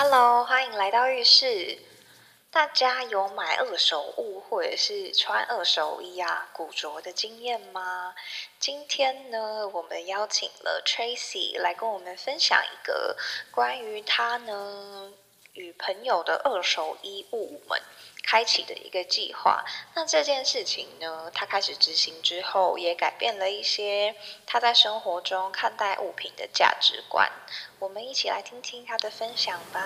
Hello，欢迎来到浴室。大家有买二手物或者是穿二手衣啊、古着的经验吗？今天呢，我们邀请了 Tracy 来跟我们分享一个关于他呢与朋友的二手衣物们。开启的一个计划，那这件事情呢，他开始执行之后，也改变了一些他在生活中看待物品的价值观。我们一起来听听他的分享吧。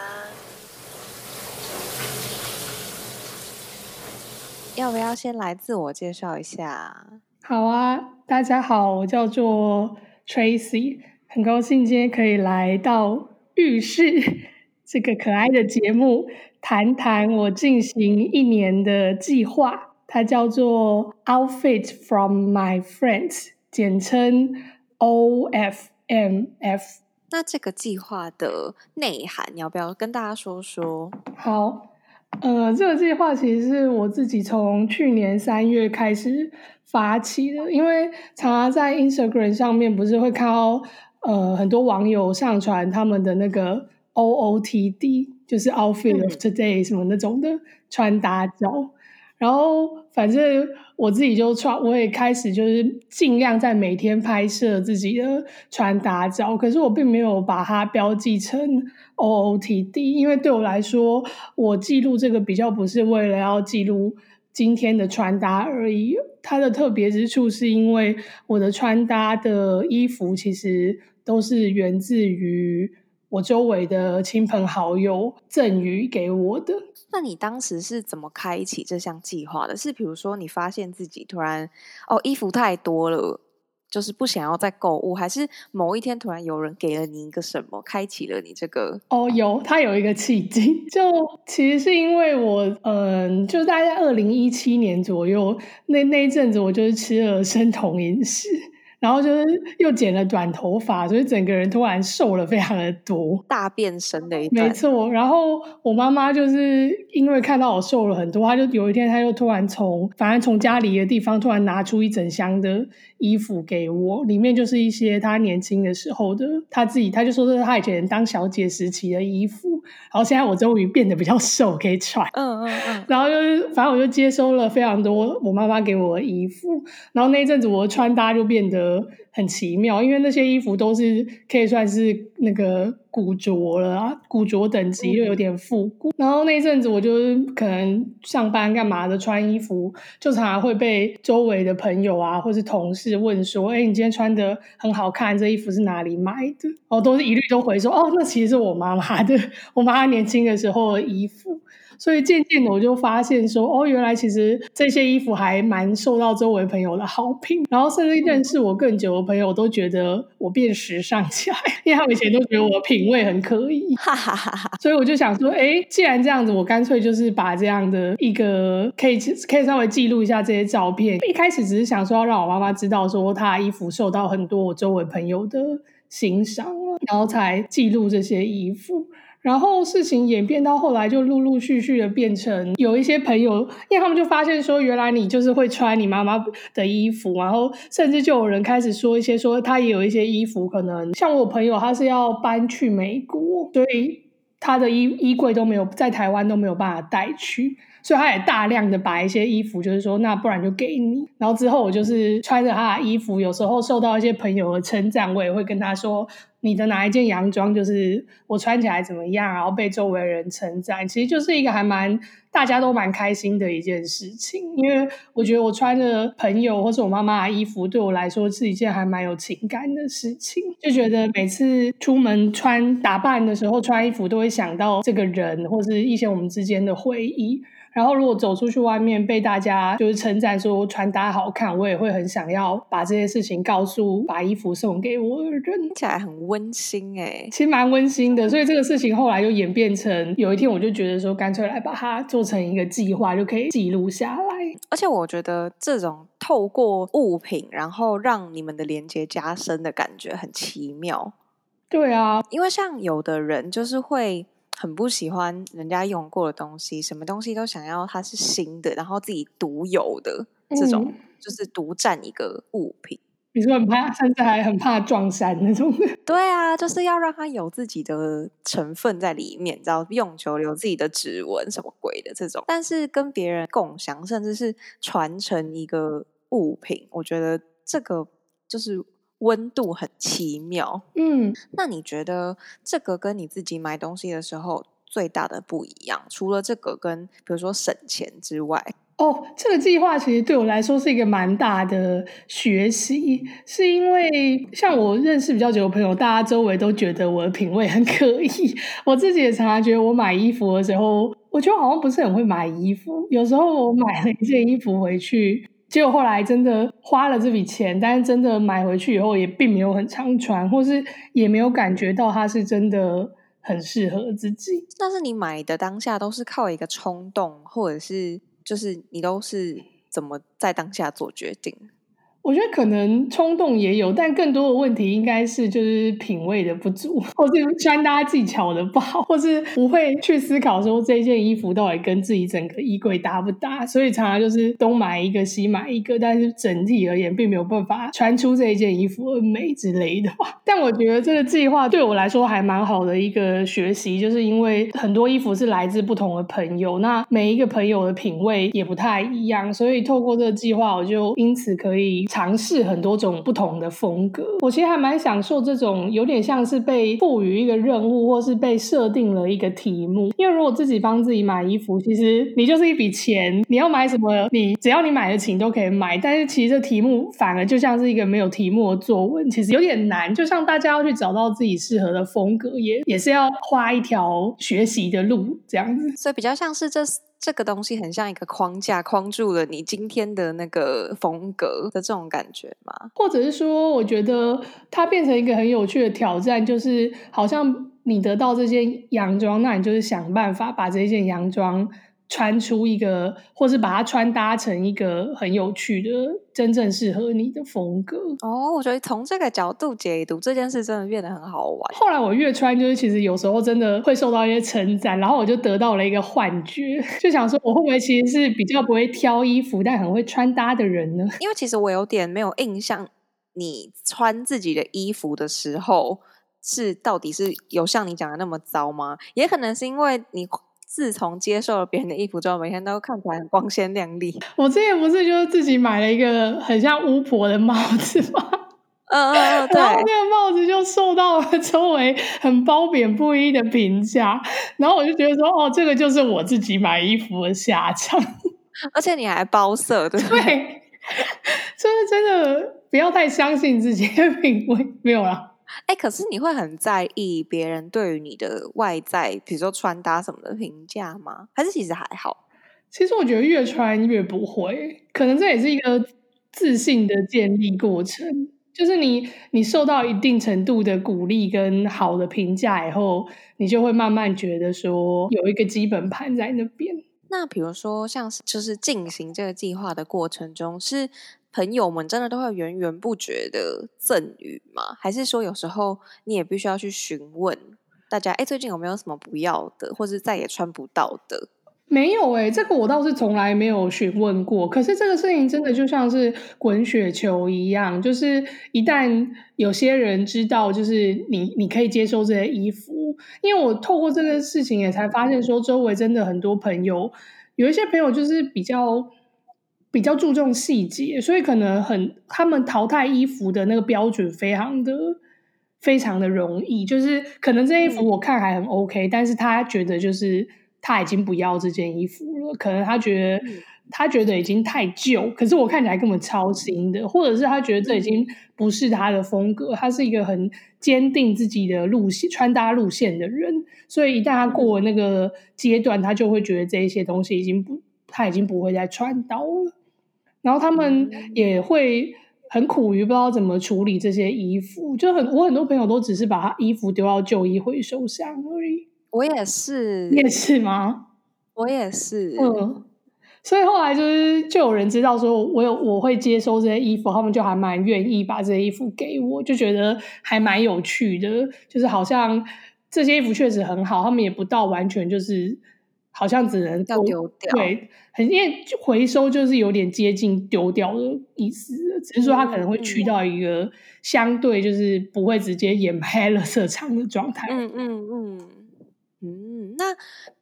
要不要先来自我介绍一下？好啊，大家好，我叫做 Tracy，很高兴今天可以来到浴室这个可爱的节目。谈谈我进行一年的计划，它叫做 Outfit from My Friends，简称 OFMF。那这个计划的内涵，你要不要跟大家说说？好，呃，这个计划其实是我自己从去年三月开始发起的，因为常常在 Instagram 上面不是会看到呃很多网友上传他们的那个 OOTD。就是 outfit of today 什么那种的穿搭照，然后反正我自己就穿，我也开始就是尽量在每天拍摄自己的穿搭照，可是我并没有把它标记成 OOTD，因为对我来说，我记录这个比较不是为了要记录今天的穿搭而已，它的特别之处是因为我的穿搭的衣服其实都是源自于。我周围的亲朋好友赠予给我的。那你当时是怎么开启这项计划的？是比如说你发现自己突然哦，衣服太多了，就是不想要再购物，还是某一天突然有人给了你一个什么，开启了你这个？哦，有，他有一个契机，就其实是因为我，嗯、呃，就大概二零一七年左右，那那一阵子我就是吃了生酮饮食。然后就是又剪了短头发，所以整个人突然瘦了非常的多，大变身的一段。没错，然后我妈妈就是因为看到我瘦了很多，她就有一天，她就突然从反正从家里的地方突然拿出一整箱的衣服给我，里面就是一些她年轻的时候的，她自己，她就说这是她以前当小姐时期的衣服。然后现在我终于变得比较瘦，可以穿。嗯嗯嗯。然后就是反正我就接收了非常多我妈妈给我的衣服，然后那一阵子我的穿搭就变得。很奇妙，因为那些衣服都是可以算是那个古着了啊，古着等级又有点复古。嗯、然后那阵子，我就可能上班干嘛的，穿衣服就常常会被周围的朋友啊，或是同事问说：“哎，你今天穿的很好看，这衣服是哪里买的？”哦，都是一律都回说：“哦，那其实是我妈妈的，我妈妈年轻的时候的衣服。”所以渐渐的，我就发现说，哦，原来其实这些衣服还蛮受到周围朋友的好评，然后甚至认识我更久的朋友都觉得我变时尚起来，因为他们以前都觉得我的品味很可以，哈哈哈哈。所以我就想说，哎，既然这样子，我干脆就是把这样的一个可以可以稍微记录一下这些照片。一开始只是想说要让我妈妈知道说，她衣服受到很多我周围朋友的欣赏，然后才记录这些衣服。然后事情演变到后来，就陆陆续续的变成有一些朋友，因为他们就发现说，原来你就是会穿你妈妈的衣服，然后甚至就有人开始说一些说他也有一些衣服，可能像我朋友他是要搬去美国，所以他的衣衣柜都没有在台湾都没有办法带去，所以他也大量的把一些衣服就是说，那不然就给你。然后之后我就是穿着他的衣服，有时候受到一些朋友的称赞，我也会跟他说。你的哪一件洋装就是我穿起来怎么样，然后被周围人称赞，其实就是一个还蛮大家都蛮开心的一件事情。因为我觉得我穿着朋友或是我妈妈的衣服，对我来说是一件还蛮有情感的事情。就觉得每次出门穿打扮的时候，穿衣服都会想到这个人或是一些我们之间的回忆。然后，如果走出去外面被大家就是称赞说穿搭好看，我也会很想要把这些事情告诉把衣服送给我的人，听起来很温馨哎，其实蛮温馨的。所以这个事情后来就演变成有一天，我就觉得说，干脆来把它做成一个计划，就可以记录下来。而且我觉得这种透过物品，然后让你们的连接加深的感觉很奇妙。对啊，因为像有的人就是会。很不喜欢人家用过的东西，什么东西都想要它是新的，然后自己独有的这种，嗯、就是独占一个物品。你说很怕，甚至还很怕撞衫那种。对啊，就是要让它有自己的成分在里面，然后用久有自己的指纹什么鬼的这种。但是跟别人共享，甚至是传承一个物品，我觉得这个就是温度很奇妙。嗯，那你觉得这个跟你自己买东西的时候最大的不一样，除了这个跟比如说省钱之外？哦，这个计划其实对我来说是一个蛮大的学习，是因为像我认识比较久的朋友，大家周围都觉得我的品味很可以。我自己也常常觉得，我买衣服的时候，我觉得好像不是很会买衣服。有时候我买了一件衣服回去，结果后来真的花了这笔钱，但是真的买回去以后也并没有很常穿，或是也没有感觉到它是真的很适合自己。但是你买的当下都是靠一个冲动，或者是？就是你都是怎么在当下做决定？我觉得可能冲动也有，但更多的问题应该是就是品味的不足，或是穿搭技巧的不好，或是不会去思考说这件衣服到底跟自己整个衣柜搭不搭，所以常常就是东买一个西买一个，但是整体而言并没有办法穿出这一件衣服的美之类的。但我觉得这个计划对我来说还蛮好的一个学习，就是因为很多衣服是来自不同的朋友，那每一个朋友的品味也不太一样，所以透过这个计划，我就因此可以。尝试很多种不同的风格，我其实还蛮享受这种有点像是被赋予一个任务，或是被设定了一个题目。因为如果自己帮自己买衣服，其实你就是一笔钱，你要买什么，你只要你买得起你都可以买。但是其实这题目反而就像是一个没有题目的作文，其实有点难。就像大家要去找到自己适合的风格，也也是要花一条学习的路这样子。所以比较像是这。这个东西很像一个框架，框住了你今天的那个风格的这种感觉吗？或者是说，我觉得它变成一个很有趣的挑战，就是好像你得到这件洋装，那你就是想办法把这件洋装。穿出一个，或是把它穿搭成一个很有趣的、真正适合你的风格。哦，我觉得从这个角度解读这件事，真的变得很好玩。后来我越穿，就是其实有时候真的会受到一些称赞，然后我就得到了一个幻觉，就想说我会不会其实是比较不会挑衣服，但很会穿搭的人呢？因为其实我有点没有印象，你穿自己的衣服的时候是到底是有像你讲的那么糟吗？也可能是因为你。自从接受了别人的衣服之后，每天都看起来很光鲜亮丽。我之前不是就是自己买了一个很像巫婆的帽子吗？嗯嗯嗯，对。然后那个帽子就受到了周围很褒贬不一的评价，然后我就觉得说，哦，这个就是我自己买衣服的下场。而且你还包色，对不对？对，就是真的不要太相信自己的品味，没有啦。哎，可是你会很在意别人对于你的外在，比如说穿搭什么的评价吗？还是其实还好？其实我觉得越穿越不会，可能这也是一个自信的建立过程。就是你你受到一定程度的鼓励跟好的评价以后，你就会慢慢觉得说有一个基本盘在那边。那比如说，像是就是进行这个计划的过程中是。朋友们真的都会源源不绝的赠予吗？还是说有时候你也必须要去询问大家？哎，最近有没有什么不要的，或是再也穿不到的？没有哎、欸，这个我倒是从来没有询问过。可是这个事情真的就像是滚雪球一样，就是一旦有些人知道，就是你你可以接受这些衣服，因为我透过这个事情也才发现说，周围真的很多朋友，有一些朋友就是比较。比较注重细节，所以可能很他们淘汰衣服的那个标准非常的非常的容易，就是可能这件衣服我看还很 OK，嗯，但是他觉得就是他已经不要这件衣服了，可能他觉得，嗯，他觉得已经太旧，可是我看起来根本超新的，或者是他觉得这已经不是他的风格，他是一个很坚定自己的路线穿搭路线的人，所以一旦他过了那个阶段，他就会觉得这一些东西已经不，他已经不会再穿到了。然后他们也会很苦于不知道怎么处理这些衣服，就很我很多朋友都只是把他衣服丢到旧衣回收箱而已。我也是，你也是吗？我也是，嗯。所以后来就是就有人知道说我有我会接收这些衣服，他们就还蛮愿意把这些衣服给我，就觉得还蛮有趣的，就是好像这些衣服确实很好，他们也不到完全就是。好像只能要丢掉，对，很因为回收就是有点接近丢掉的意思，只是说它可能会去到一个相对就是不会直接掩埋垃圾场的状态。嗯嗯嗯嗯，那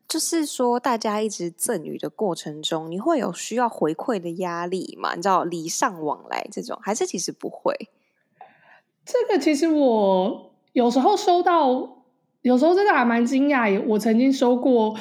就是说大家一直赠予的过程中，你会有需要回馈的压力吗？你知道礼尚往来这种，还是其实不会？这个其实我有时候收到，有时候真的还蛮惊讶。我曾经收过。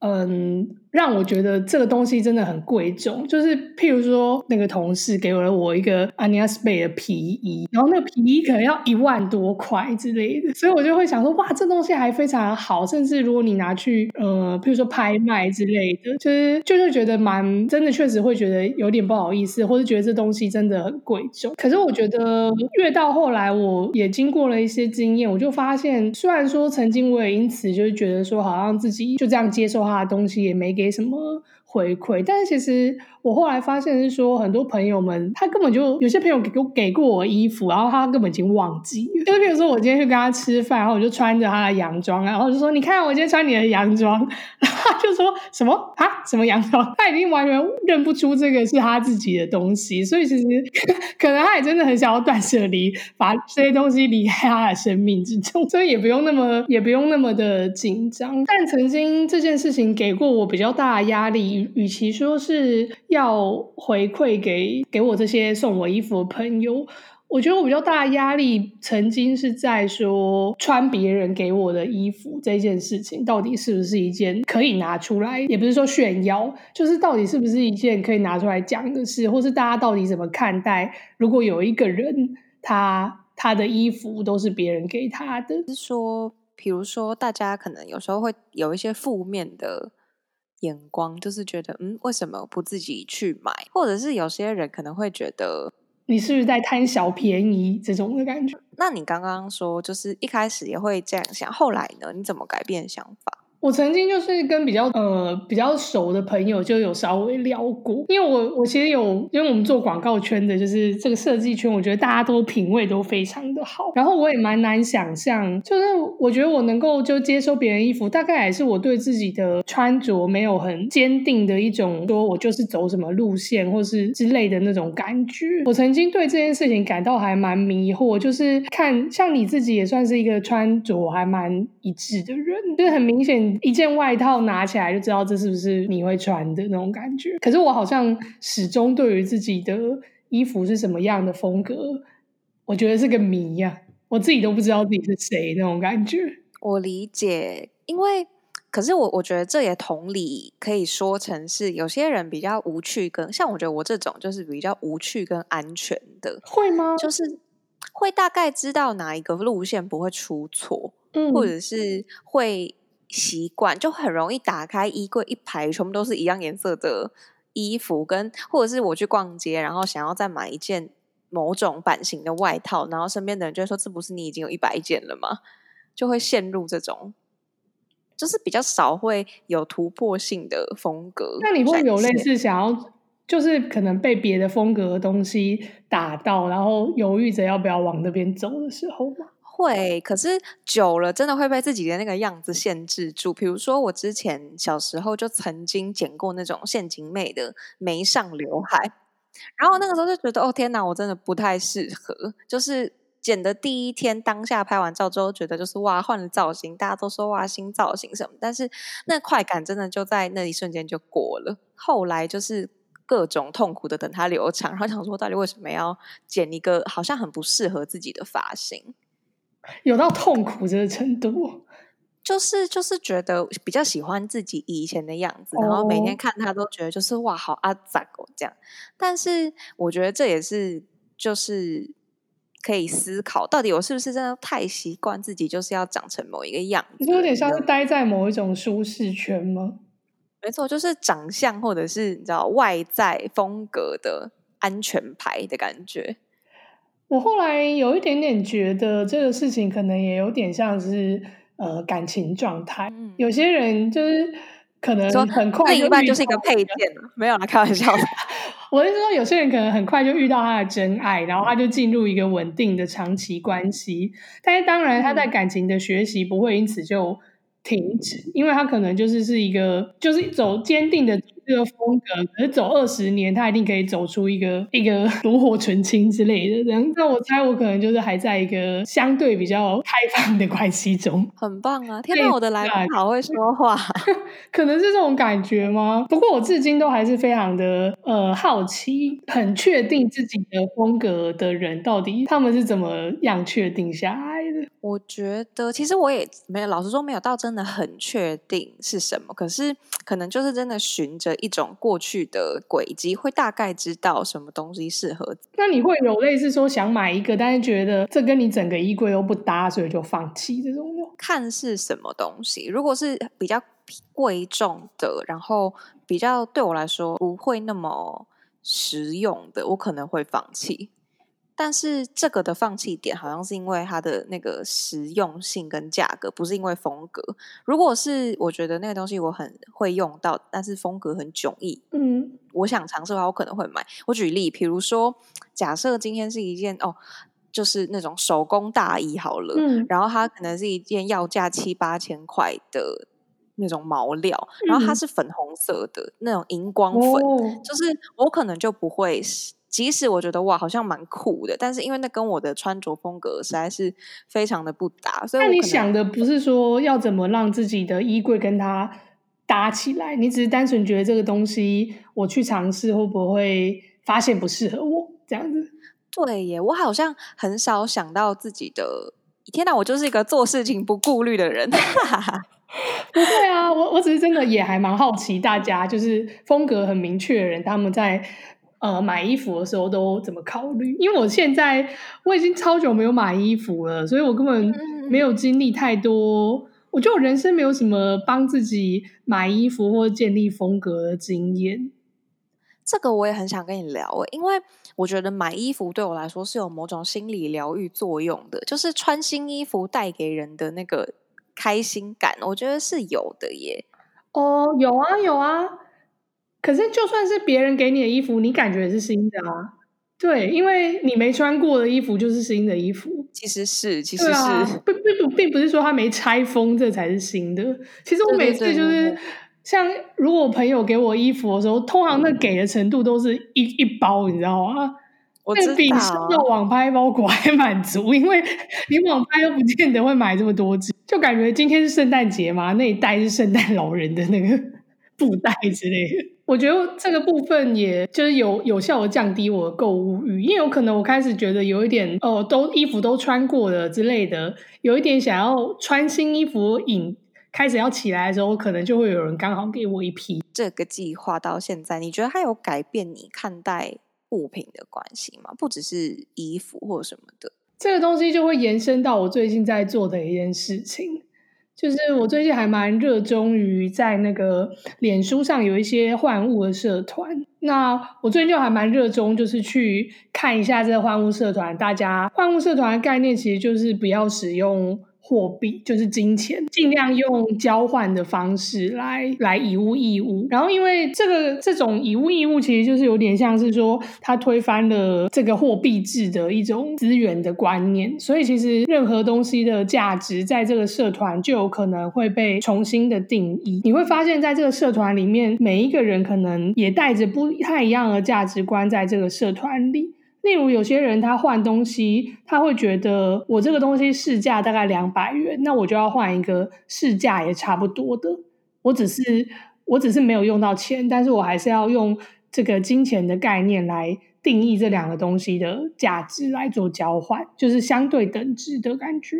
嗯，让我觉得这个东西真的很贵重。就是譬如说，那个同事给了我一个 Anias Bay 的皮衣，然后那个皮衣可能要一万多块之类的，所以我就会想说，哇，这东西还非常好。甚至如果你拿去，呃，譬如说拍卖之类的，就是就是觉得蛮真的，确实会觉得有点不好意思，或者觉得这东西真的很贵重。可是我觉得越到后来，我也经过了一些经验，我就发现，虽然说曾经我也因此就是觉得说，好像自己就这样接受。他的东西也没给什么回馈，但是其实我后来发现是说，很多朋友们他根本就有些朋友给给过我衣服，然后他根本已经忘记。就比如说我今天去跟他吃饭，然后我就穿着他的洋装，然后就说：“你看我今天穿你的洋装。”然后他就说什么啊？什么洋装？他已经完全认不出这个是他自己的东西，所以其实 可能他也真的很想要断舍离，把这些东西离开他的生命之中，所以也不用那么也不用那么的紧张。但曾经这件事情给过我比较大的压力。与其说是要回馈给给我这些送我衣服的朋友，我觉得我比较大的压力，曾经是在说穿别人给我的衣服这件事情，到底是不是一件可以拿出来，也不是说炫耀，就是到底是不是一件可以拿出来讲的事，或是大家到底怎么看待？如果有一个人，他他的衣服都是别人给他的，是说，比如说大家可能有时候会有一些负面的。眼光就是觉得，嗯，为什么不自己去买？或者是有些人可能会觉得，你是不是在贪小便宜这种的感觉？那你刚刚说，就是一开始也会这样想，后来呢？你怎么改变想法？我曾经就是跟比较呃比较熟的朋友就有稍微聊过，因为我我其实有，因为我们做广告圈的，就是这个设计圈，我觉得大家都品味都非常的好。然后我也蛮难想象，就是我觉得我能够就接收别人衣服，大概也是我对自己的穿着没有很坚定的一种，说我就是走什么路线或是之类的那种感觉。我曾经对这件事情感到还蛮迷惑，就是看像你自己也算是一个穿着还蛮一致的人，就是很明显。一件外套拿起来就知道这是不是你会穿的那种感觉。可是我好像始终对于自己的衣服是什么样的风格，我觉得是个谜呀，我自己都不知道自己是谁那种感觉。我理解，因为可是我我觉得这也同理可以说成是有些人比较无趣跟，跟像我觉得我这种就是比较无趣跟安全的，会吗？就是会大概知道哪一个路线不会出错，嗯，或者是会。习惯就很容易打开衣柜，一排全部都是一样颜色的衣服，跟或者是我去逛街，然后想要再买一件某种版型的外套，然后身边的人就会说：“这不是你已经有一百件了吗？”就会陷入这种，就是比较少会有突破性的风格。那你会有类似想要，就是可能被别的风格的东西打到，然后犹豫着要不要往那边走的时候吗？会，可是久了真的会被自己的那个样子限制住。比如说，我之前小时候就曾经剪过那种陷阱妹的眉上刘海，然后那个时候就觉得，哦天哪，我真的不太适合。就是剪的第一天，当下拍完照之后，觉得就是哇，换了造型，大家都说哇，新造型什么，但是那快感真的就在那一瞬间就过了。后来就是各种痛苦的等它留长，然后想说，到底为什么要剪一个好像很不适合自己的发型？有到痛苦这个程度，就是就是觉得比较喜欢自己以前的样子，然后每天看他都觉得就是哇，好阿杂哦这样。但是我觉得这也是就是可以思考，到底我是不是真的太习惯自己就是要长成某一个样子？你有点像是待在某一种舒适圈吗？没错，就是长相或者是你知道外在风格的安全牌的感觉。我后来有一点点觉得这个事情可能也有点像是呃感情状态，嗯、有些人就是可能很快就另一半就是一个配件，没有啦，开玩笑的。我是说，有些人可能很快就遇到他的真爱，然后他就进入一个稳定的长期关系。但是当然，他在感情的学习不会因此就停止，因为他可能就是是一个，就是走坚定的这个风格，可是走二十年，他一定可以走出一个一个 炉火纯青之类的这样。那我猜我可能就是还在一个相对比较开放的关系中，很棒啊！天哪，我的来宾好会说话，可能是这种感觉吗？不过我至今都还是非常的呃好奇，很确定自己的风格的人到底他们是怎么样确定下来的？我觉得其实我也没有，老实说没有到真的很确定是什么，可是可能就是真的循着一种过去的轨迹，会大概知道什么东西适合。那你会有类似说想买一个，但是觉得这跟你整个衣柜都不搭，所以就放弃这种？看是什么东西，如果是比较贵重的，然后比较对我来说不会那么实用的，我可能会放弃。但是这个的放弃点好像是因为它的那个实用性跟价格，不是因为风格。如果是我觉得那个东西我很会用到，但是风格很迥异，嗯，我想尝试的话，我可能会买。我举例，比如说，假设今天是一件哦，就是那种手工大衣好了，嗯，然后它可能是一件要价七八千块的那种毛料，然后它是粉红色的、嗯、那种荧光粉，哦、就是我可能就不会。即使我觉得哇，好像蛮酷的，但是因为那跟我的穿着风格实在是非常的不搭，所以那你想的不是说要怎么让自己的衣柜跟它搭起来，你只是单纯觉得这个东西我去尝试会不会发现不适合我这样子？对耶，我好像很少想到自己的，天哪，我就是一个做事情不顾虑的人。不会啊，我我只是真的也还蛮好奇，大家就是风格很明确的人，他们在。呃，买衣服的时候都怎么考虑？因为我现在我已经超久没有买衣服了，所以我根本没有经历太多。我觉得我人生没有什么帮自己买衣服或建立风格的经验。这个我也很想跟你聊诶，因为我觉得买衣服对我来说是有某种心理疗愈作用的，就是穿新衣服带给人的那个开心感，我觉得是有的耶。哦，有啊，有啊。可是，就算是别人给你的衣服，你感觉也是新的啊？对，因为你没穿过的衣服就是新的衣服。其实是，其实是，啊、并并不并不是说它没拆封，这才是新的。其实我每次就是，对对对，像如果我朋友给我衣服的时候，通常那给的程度都是一一包，你知道吗？我知道。那比收到网拍包裹还满足，因为你网拍又不见得会买这么多只，就感觉今天是圣诞节嘛，那一袋是圣诞老人的那个布袋之类的。我觉得这个部分也就是有有效的降低我的购物欲，因为有可能我开始觉得有一点哦，都衣服都穿过了之类的，有一点想要穿新衣服瘾开始要起来的时候，可能就会有人刚好给我一批。这个计划到现在，你觉得它有改变你看待物品的关系吗？不只是衣服或什么的，这个东西就会延伸到我最近在做的一件事情。就是我最近还蛮热衷于在那个脸书上有一些换物的社团，那我最近就还蛮热衷，就是去看一下这个换物社团，大家换物社团的概念其实就是不要使用。货币就是金钱，尽量用交换的方式来来以物易物。然后，因为这个这种以物易物，其实就是有点像是说，它推翻了这个货币制的一种资源的观念。所以，其实任何东西的价值，在这个社团就有可能会被重新的定义。你会发现在这个社团里面，每一个人可能也带着不太一样的价值观，在这个社团里。例如，有些人他换东西，他会觉得我这个东西市价大概两百元，那我就要换一个市价也差不多的。我只是我只是没有用到钱，但是我还是要用这个金钱的概念来定义这两个东西的价值来做交换，就是相对等值的感觉。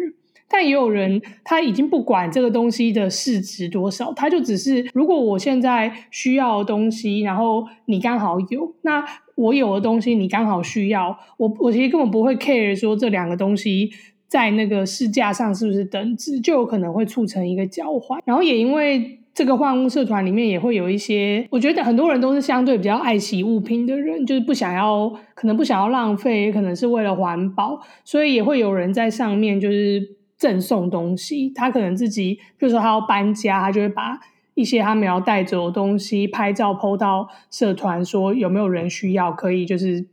但也有人他已经不管这个东西的市值多少，他就只是如果我现在需要的东西，然后你刚好有那。我有的东西你刚好需要，我我其实根本不会 care 说这两个东西在那个市价上是不是等值，就有可能会促成一个交换。然后也因为这个换物社团里面也会有一些，我觉得很多人都是相对比较爱惜物品的人，就是不想要，可能不想要浪费，也可能是为了环保，所以也会有人在上面就是赠送东西。他可能自己，比如说他要搬家，他就会把。一些他们要带走的东西，拍照 PO 到社团，说有没有人需要，可以就是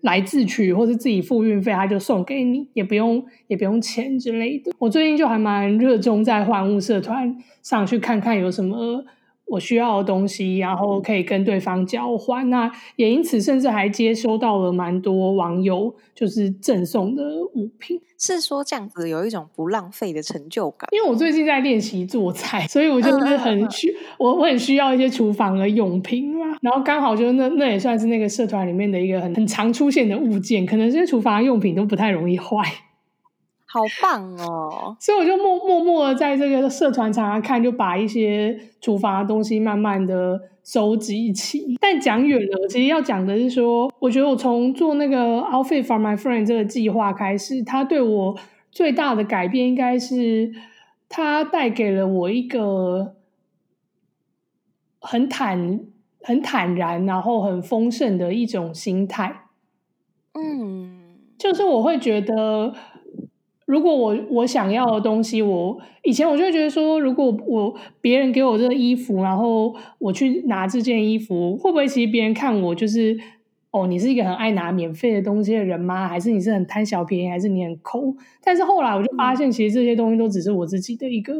来自取，或是自己付运费，他就送给你，也不用也不用钱之类的。我最近就还蛮热衷在换物社团上去看看有什么。我需要的东西，然后可以跟对方交换。那也因此，甚至还接收到了蛮多网友就是赠送的物品。是说这样子有一种不浪费的成就感？因为我最近在练习做菜，所以我就是很需、嗯、我我很需要一些厨房的用品嘛。然后刚好就那那也算是那个社团里面的一个很很常出现的物件，可能这些厨房用品都不太容易坏。好棒哦！所以我就默默默的在这个社团常常看，就把一些厨房的东西慢慢的收集起。但讲远了，其实要讲的是说，我觉得我从做那个 Outfit for My Friend 这个计划开始，它对我最大的改变，应该是它带给了我一个很坦、很坦然，然后很丰盛的一种心态。嗯，就是我会觉得。如果我我想要的东西，我以前我就会觉得说，如果我别人给我这个衣服，然后我去拿这件衣服，会不会其实别人看我就是哦，你是一个很爱拿免费的东西的人吗？还是你是很贪小便宜，还是你很抠？但是后来我就发现，其实这些东西都只是我自己的一个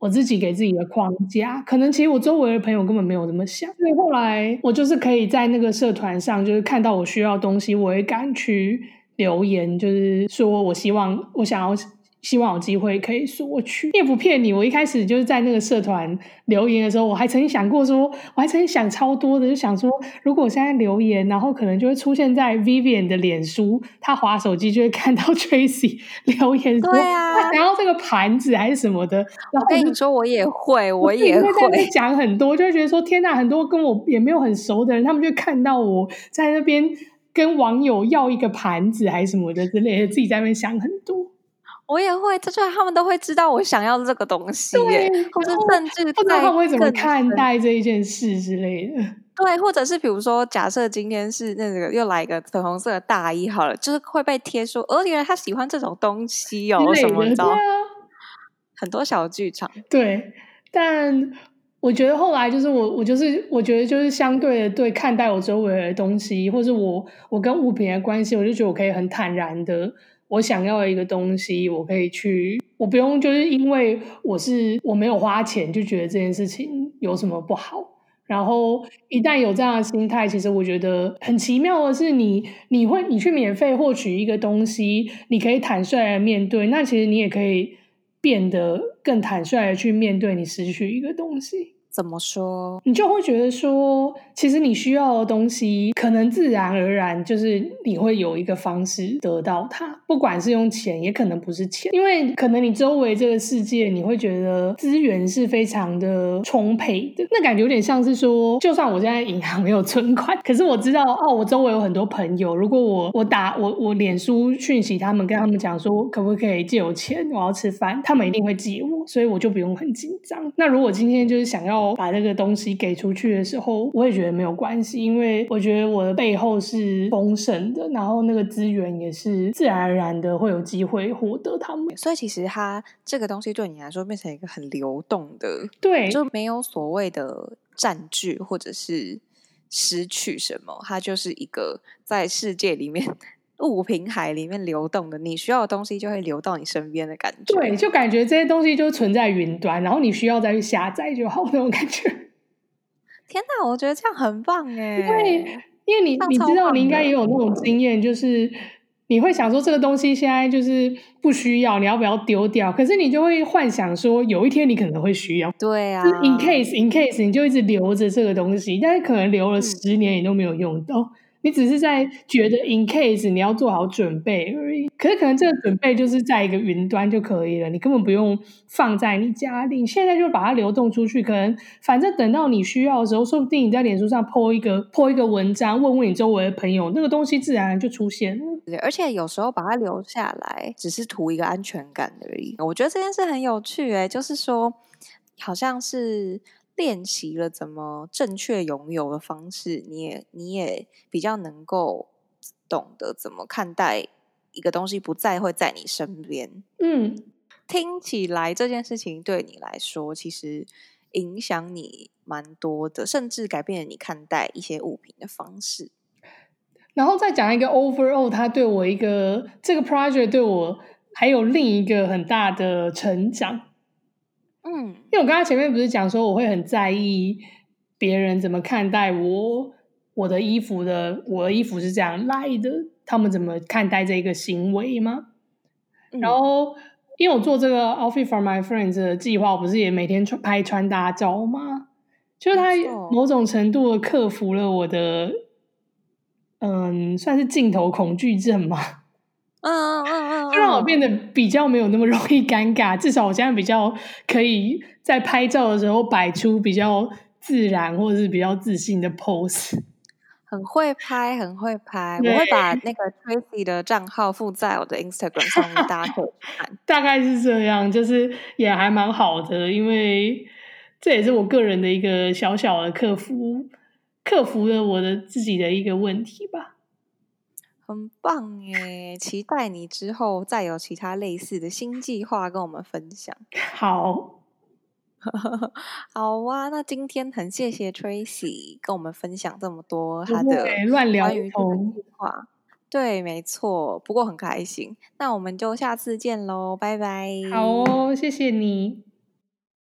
我自己给自己的框架，可能其实我周围的朋友根本没有这么想。所以后来我就是可以在那个社团上，就是看到我需要东西，我也敢去。留言就是说，我希望我想要希望有机会可以索取，也不骗你。我一开始就是在那个社团留言的时候，我还曾经想过说，我还曾经想超多的，就想说，如果我现在留言，然后可能就会出现在 Vivian 的脸书，他滑手机就会看到 Tracy 留言说，对啊，然后这个盘子还是什么的。然后我跟你说，我也会，我也会讲很多，就会觉得说，天哪，很多跟我也没有很熟的人，他们就看到我在那边。跟网友要一个盘子还是什么的之类的，自己在那边想很多。我也会，这就他们都会知道我想要这个东西或者甚至不知道他们会怎么看待这一件事之类的。对，或者是比如说，假设今天是那个又来一个粉红色的大衣，好了，就是会被贴说，哦，原来他喜欢这种东西哦，什么的，很多小剧场。对，但。我觉得后来就是我，我就是我觉得就是相对的对看待我周围的东西，或是我我跟物品的关系，我就觉得我可以很坦然的，我想要一个东西，我可以去，我不用就是因为我是我没有花钱就觉得这件事情有什么不好。然后一旦有这样的心态，其实我觉得很奇妙的是你，你你会你去免费获取一个东西，你可以坦率的面对，那其实你也可以。变得更坦率的去面对你失去一个东西。怎么说？你就会觉得说，其实你需要的东西，可能自然而然就是你会有一个方式得到它，不管是用钱，也可能不是钱，因为可能你周围这个世界，你会觉得资源是非常的充沛的，那感觉有点像是说，就算我现在银行没有存款，可是我知道哦，我周围有很多朋友，如果我我打我我脸书讯息他们，跟他们讲说可不可以借我钱，我要吃饭，他们一定会借我，所以我就不用很紧张。那如果今天就是想要。把这个东西给出去的时候，我也觉得没有关系，因为我觉得我的背后是丰盛的，然后那个资源也是自然而然的会有机会获得他们。所以其实它这个东西对你来说变成一个很流动的，对，就没有所谓的占据或者是失去什么，它就是一个在世界里面。物品海里面流动的，你需要的东西就会流到你身边的感觉。对，就感觉这些东西就存在云端，然后你需要再去下载就好那种感觉。天哪，我觉得这样很棒哎！因为因为你你知道，你应该也有那种经验，就是你会想说这个东西现在就是不需要，你要不要丢掉？可是你就会幻想说，有一天你可能会需要。对啊，in case in case，你就一直留着这个东西，但是可能留了十年你都没有用到。嗯你只是在觉得 in case 你要做好准备而已，可是可能这个准备就是在一个云端就可以了，你根本不用放在你家里。你现在就把它流动出去，可能反正等到你需要的时候，说不定你在脸书上 po 一个 po 一个文章，问问你周围的朋友，那个东西自然就出现。而且有时候把它留下来，只是图一个安全感而已。我觉得这件事很有趣，哎，就是说，好像是。练习了怎么正确拥有的方式，你也你也比较能够懂得怎么看待一个东西不再会在你身边。嗯，听起来这件事情对你来说其实影响你蛮多的，甚至改变了你看待一些物品的方式。然后再讲一个 overall，它对我一个这个 project 对我还有另一个很大的成长。嗯，因为我刚刚前面不是讲说我会很在意别人怎么看待我，我的衣服的，我的衣服是这样来的，他们怎么看待这个行为吗？嗯、然后。因为我做这个 Outfit for My Friends 的计划，我不是也每天穿拍穿搭照吗？就是它某种程度的克服了我的，嗯，算是镜头恐惧症嘛。嗯嗯嗯让我变得比较没有那么容易尴尬。至少我现在比较可以在拍照的时候摆出比较自然或者是比较自信的 pose。很会拍，很会拍。我会把那个 Tracy 的账号附在我的 Instagram 上面，大家可以看。大概是这样，就是也还蛮好的，因为这也是我个人的一个小小的克服，克服了我的自己的一个问题吧。很棒耶！期待你之后再有其他类似的新计划跟我们分享。好。好啊，那今天很谢谢 Tracy 跟我们分享这么多他的乱聊关于这个计划。对，没错，不过很开心。那我们就下次见喽，拜拜。好哦，谢谢你。